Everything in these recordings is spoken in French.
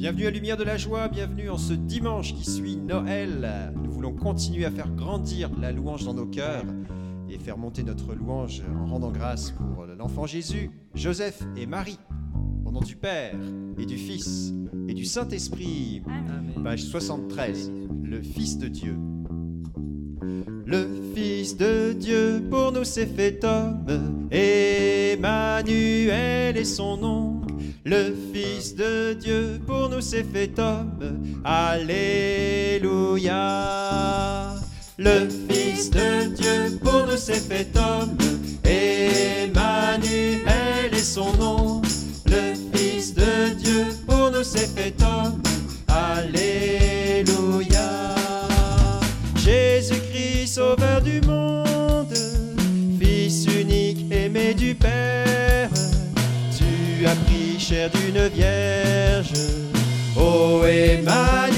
Bienvenue à Lumière de la Joie, bienvenue en ce dimanche qui suit Noël. Nous voulons continuer à faire grandir la louange dans nos cœurs et faire monter notre louange en rendant grâce pour l'enfant Jésus, Joseph et Marie. Au nom du Père et du Fils et du Saint-Esprit. Page 73. Le Fils de Dieu. Le Fils de Dieu pour nous s'est fait homme, Emmanuel est son nom. Le Fils de Dieu pour nous s'est fait homme, Alléluia. Le Fils de Dieu pour nous s'est fait homme, Emmanuel est son nom. Le Fils de Dieu pour nous s'est fait homme, Alléluia. Jésus-Christ, sauveur du monde, d'une vierge, ô Emmanuel,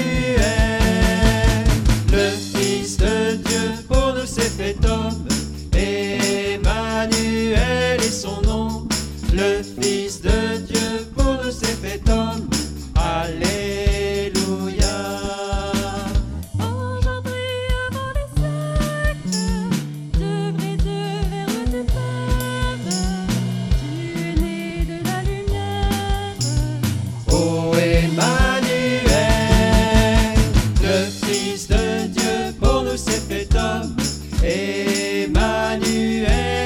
Dieu pour nous s'est fait homme. Emmanuel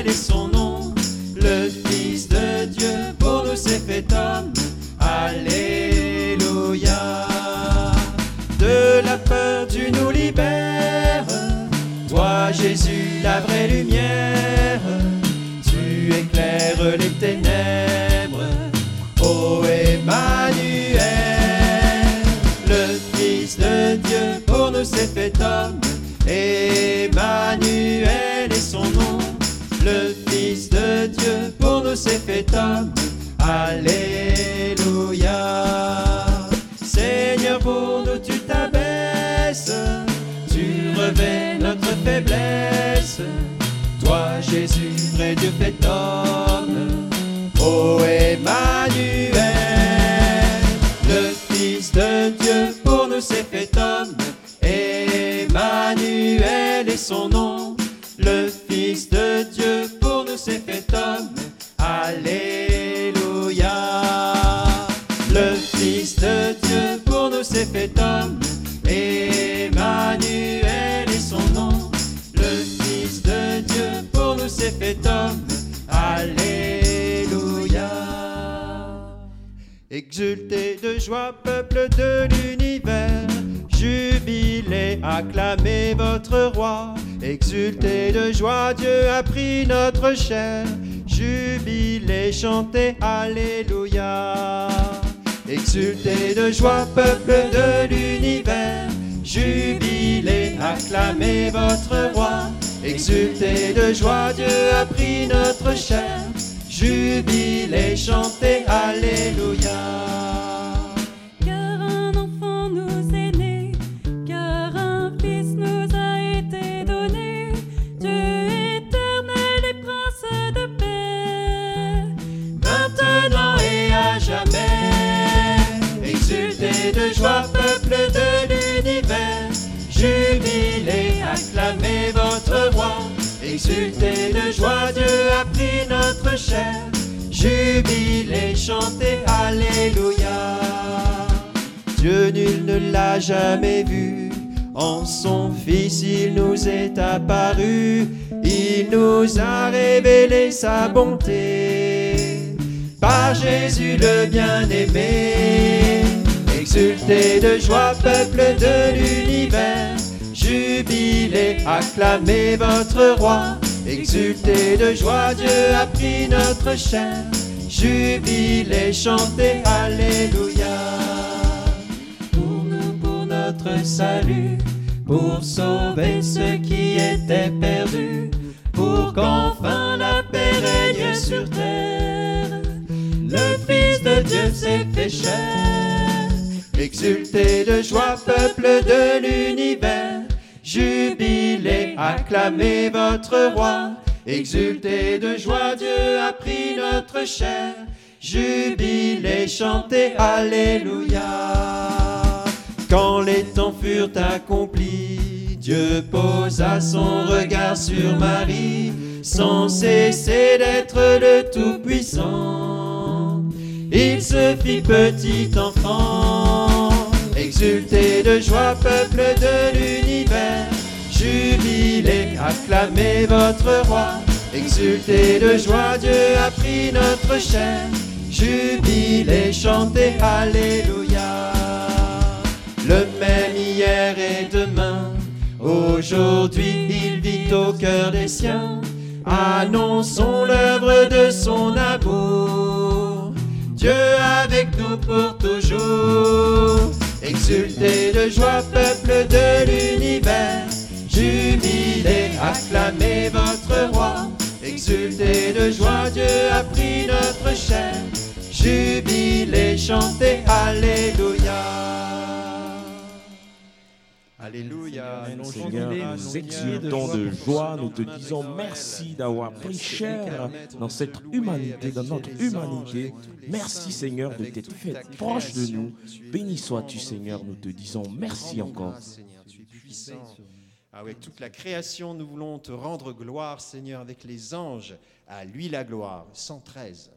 est son nom. Le Fils de Dieu pour nous s'est fait homme. Alléluia. De la peur tu nous libères. Toi Jésus, la vraie lumière. Alléluia. Seigneur, pour nous tu t'abaisses. Tu revêts notre faiblesse. Toi, Jésus, vrai Dieu fait homme. Ô Emmanuel, le Fils de Dieu pour nous s'est fait homme. Emmanuel est son nom. Exultez de joie, peuple de l'univers. Jubilez, acclamez votre roi. Exultez de joie, Dieu a pris notre chair. Jubilez, chantez, Alléluia. Exultez de joie, peuple de l'univers. Jubilez, acclamez votre roi. Exultez de joie, Dieu a pris notre chair. Jubilez, chantez, Alléluia. Car un Exultez de joie, Dieu a pris notre chair. Jubilez, chantez, Alléluia. Dieu nul ne l'a jamais vu. En son Fils, il nous est apparu. Il nous a révélé sa bonté. Par Jésus le bien-aimé. Exultez de joie, peuple de l'univers. Jubilez, acclamez votre roi. Exultez de joie, Dieu a pris notre chair. Jubilez, chantez, Alléluia. Pour nous, pour notre salut, pour sauver ceux qui étaient perdus, pour qu'enfin la paix règne sur terre. Le Fils de Dieu s'est fait chair. Exultez de joie, peuple de l'univers. Jubilez, acclamez votre roi. Exultez de joie, Dieu a pris notre chair. jubilez, chantez, Alléluia. Quand les temps furent accomplis, Dieu posa son regard sur Marie, sans cesser d'être le Tout-Puissant. Il se fit petit enfant, exulté de joie, peuple de l'univers, acclamez votre roi. Exultez de joie, Dieu a pris notre chair. Jubilez, chantez, Alléluia. Le même hier et demain, aujourd'hui il vit au cœur des siens. Annonçons l'œuvre de son amour. Dieu avec nous pour toujours. Exultez de joie, peuple de l'univers. Jubilez, acclamez votre roi. Exultez de joie, Dieu a pris notre chair. Jubilez, chantez, Alléluia. Alléluia. Seigneur, nous exultons de joie, nous te disons merci d'avoir pris chair dans cette humanité, dans notre humanité. Merci Seigneur de t'être fait proche de nous. Béni sois-tu Seigneur, nous te disons merci encore. tu es puissant. Ouais, toute la création, nous voulons te rendre gloire, Seigneur, avec les anges. À lui la gloire. 113.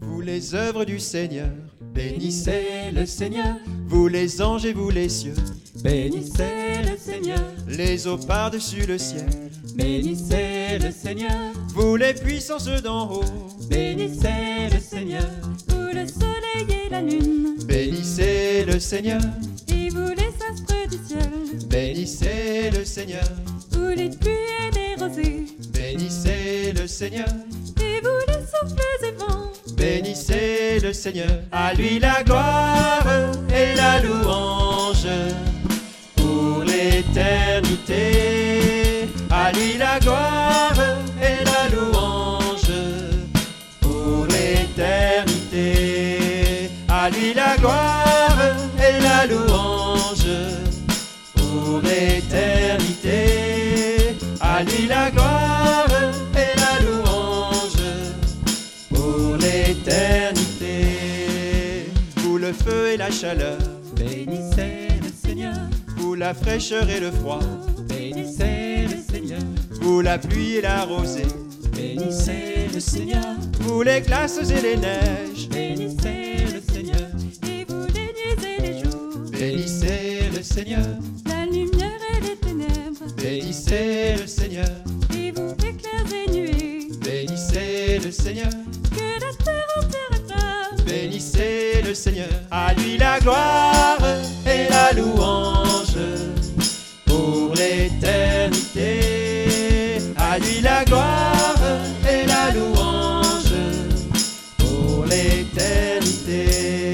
Vous les œuvres du Seigneur, bénissez le Seigneur. Vous les anges et vous les cieux, Bénissez le Seigneur, les eaux par-dessus le ciel. bénissez le Seigneur, Vous les puissances d'en haut, bénissez le Seigneur, la lune, bénissez le Seigneur. et vous les astres du ciel, Bénissez le Seigneur, vous les pluies et les rosées, bénissez le Seigneur, et vous les souffles et vents, bénissez le Seigneur. À lui la gloire et la louange pour l'éternité. À lui la gloire À lui la gloire et la louange pour l'éternité. Vous le feu et la chaleur, bénissez le Seigneur, vous la fraîcheur et le froid, bénissez le Seigneur, vous la pluie et la rosée, bénissez le Seigneur, vous les glaces et les neiges, bénissez le Seigneur, et vous les nuits et les jours, bénissez le Seigneur, bénissez le Seigneur, et vous éclairs et nuées, bénissez le Seigneur. que la terre entière acclame, Bénissez le Seigneur, à lui la gloire et la louange pour l'éternité. À lui la gloire et la louange pour l'éternité.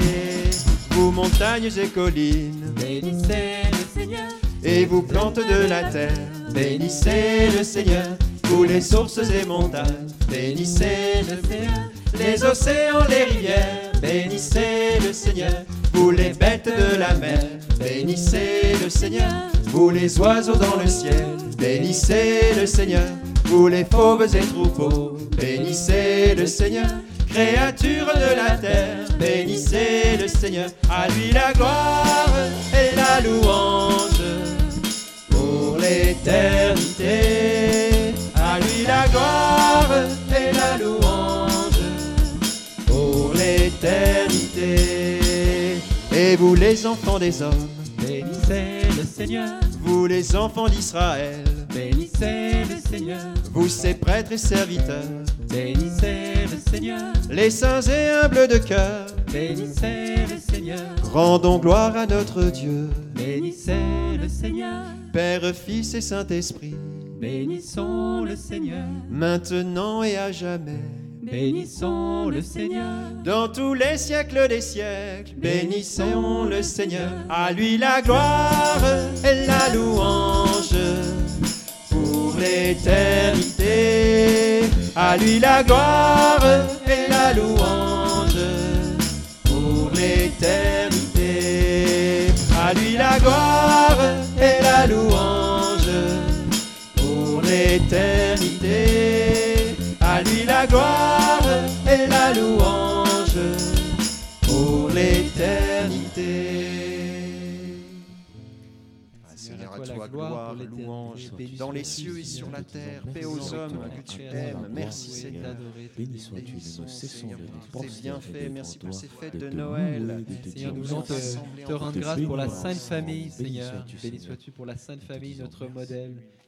Vous montagnes et collines, bénissez le Seigneur, et vous plantes de la terre, bénissez le Seigneur. Vous les sources et montagnes, bénissez le Seigneur. Les océans, les rivières, bénissez le Seigneur. Vous les bêtes de la mer, bénissez le Seigneur. Vous les oiseaux dans le ciel, bénissez le Seigneur. Vous les fauves et troupeaux, bénissez le Seigneur. Créatures de la terre, bénissez le Seigneur. À lui la gloire et la louange l'éternité. À lui la gloire et la louange pour l'éternité. Et vous les enfants des hommes, bénissez le Seigneur, vous les enfants d'Israël, bénissez le Seigneur, vous ces prêtres et serviteurs, bénissez le Seigneur, les saints et humbles de cœur, bénissez le Seigneur, rendons gloire à notre Dieu, bénissez le Seigneur, Père, Fils et Saint-Esprit, bénissons le Seigneur, maintenant et à jamais. bénissons le Seigneur, Dans tous les siècles des siècles, bénissons le Seigneur. À lui la gloire et la louange. Pour l'éternité. À lui la gloire et la louange l'éternité. À lui la gloire et la louange Seigneur, à toi gloire, louange, dans les cieux et sur la terre, paix aux hommes que tu aimes. Merci Seigneur. Béni sois-tu, nous ne cessons de tes bienfaits, merci pour ces fêtes de Noël. Seigneur, nous voulons te, rendre grâce pour la Sainte Famille, Seigneur. Béni sois-tu pour la Sainte Famille, notre merci.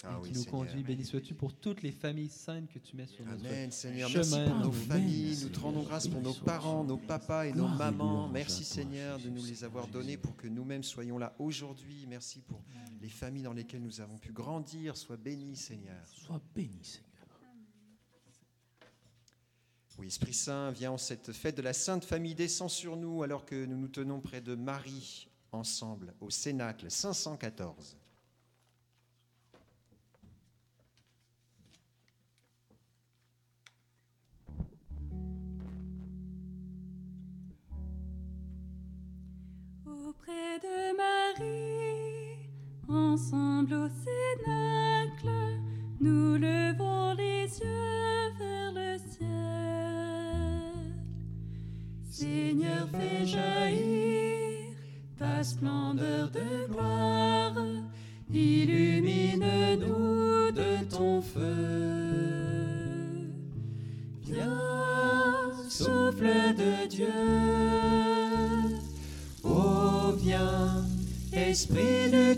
Modèle Ah qui oui, nous Seigneur. conduit. Béni sois-tu pour toutes les familles saintes que tu mets sur notre Amen, Seigneur. chemin. Merci pour nos Amen, familles. Nous te rendons grâce pour nos parents, nos papas et nos mamans. Merci, Seigneur, de nous les avoir donnés pour que nous-mêmes soyons là aujourd'hui. Merci pour les familles dans lesquelles nous avons pu grandir. Sois béni, Seigneur. Sois béni, Seigneur. Oui, Esprit Saint, viens en cette fête de la Sainte Famille, descend sur nous alors que nous nous tenons près de Marie ensemble au Cénacle 514. Auprès de Marie, ensemble au cénacle, nous levons les yeux vers le ciel. Seigneur, fais jaillir ta splendeur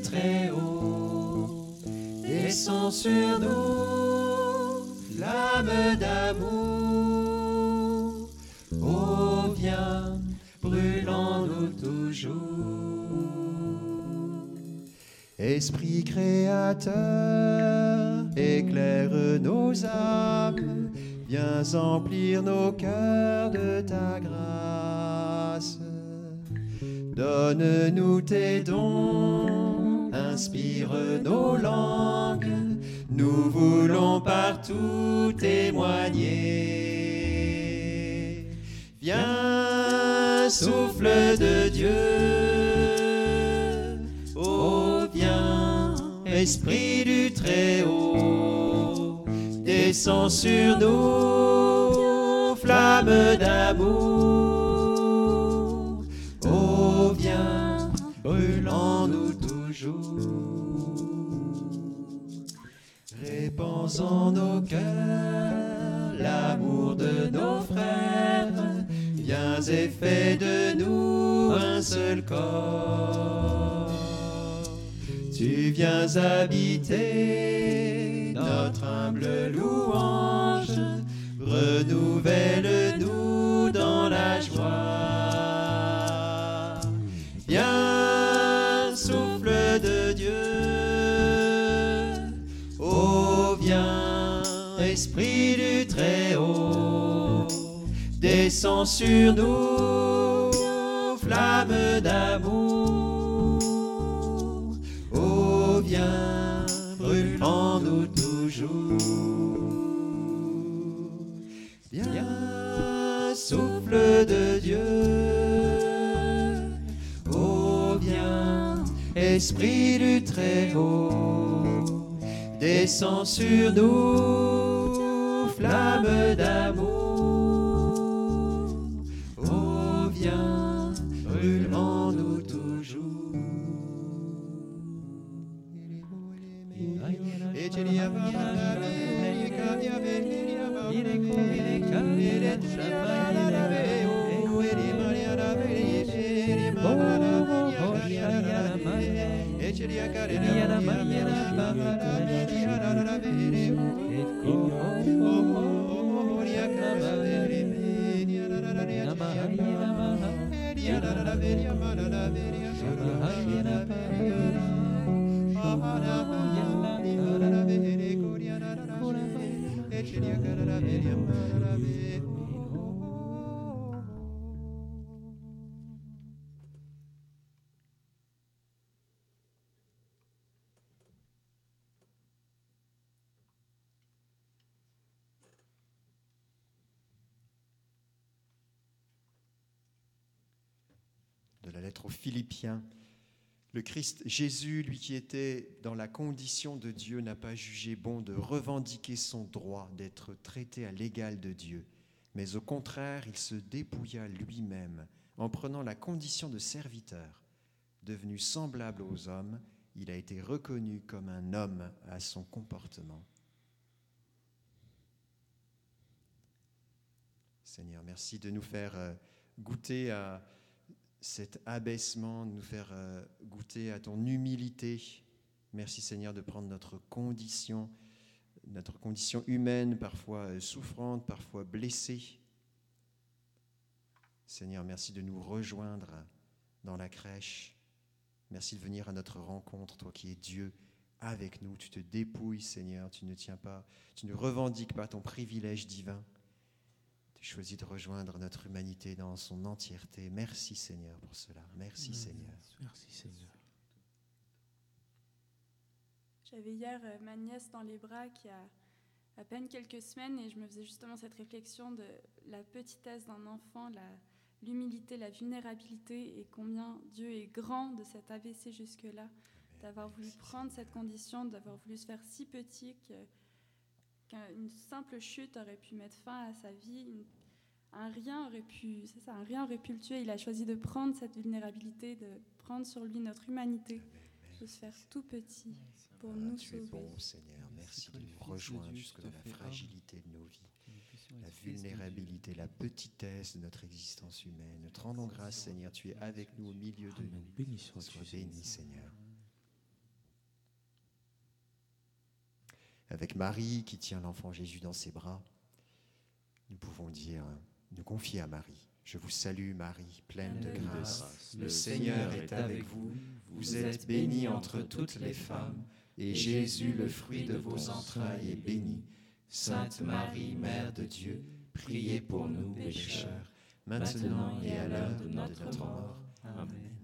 Très-Haut, descends sur nous, flamme d'amour. Oh, viens, brûlant-nous toujours. Esprit créateur, éclaire nos âmes, viens emplir nos cœurs de ta grâce. Donne-nous tes dons, inspire nos langues, nous voulons partout témoigner. Viens, souffle de Dieu, oh viens, Esprit du Très-Haut, descends sur nous, flamme d'amour. Répands en nos cœurs l'amour de nos frères. Viens et fais de nous un seul corps. Tu viens habiter notre humble louange. Renouvelle-nous dans la joie. Descends sur nous, flamme d'amour. Oh, viens, brûlant-nous toujours. Viens, souffle de Dieu. Oh, viens, Esprit du Très-Haut, descends sur nous, flamme d'amour. De la lettre aux Philippiens. Le Christ Jésus, lui qui était dans la condition de Dieu, n'a pas jugé bon de revendiquer son droit d'être traité à l'égal de Dieu, mais au contraire, il se dépouilla lui-même en prenant la condition de serviteur. Devenu semblable aux hommes, il a été reconnu comme un homme à son comportement. Seigneur, merci de nous faire euh, goûter à cet abaissement, nous faire euh, goûter à ton humilité. Merci Seigneur de prendre notre condition, notre condition humaine, parfois euh, souffrante, parfois blessée. Seigneur, merci de nous rejoindre dans la crèche. Merci de venir à notre rencontre, toi qui es Dieu avec nous. Tu te dépouilles, Seigneur, tu ne tiens pas, tu ne revendiques pas ton privilège divin. Tu choisis de rejoindre notre humanité dans son entièreté. Merci Seigneur pour cela. Merci Seigneur. Merci Seigneur. J'avais hier euh, ma nièce dans les bras qui a à peine quelques semaines et je me faisais justement cette réflexion de la petitesse d'un enfant, la- l'humilité, la, vulnérabilité et combien Dieu est grand de s'être abaissé jusque-là, d'avoir voulu prendre cette condition, d'avoir voulu se faire si petit que- qu'une simple chute aurait pu mettre fin à sa vie. une- un rien aurait pu, c'est ça, un rien aurait pu le tuer. Il a choisi de prendre cette vulnérabilité, de prendre sur lui notre humanité, de se faire tout petit pour nous tu es sauver. bon Seigneur. Merci de nous rejoindre jusque dans la fragilité de nos vies. la vulnérabilité, la petitesse de notre existence humaine. Nous te rendons grâce, Seigneur, tu es avec nous au milieu de nous. Sois béni, Seigneur. Avec Marie qui tient l'enfant Jésus dans ses bras, nous pouvons dire, nous confier à Marie. Je vous salue Marie, pleine de grâce. Le Seigneur est avec vous. Vous êtes bénie entre toutes les femmes, et Jésus, le fruit de vos entrailles, est béni. Sainte Marie, Mère de Dieu, priez pour nous pécheurs, maintenant et à l'heure de notre mort. Amen.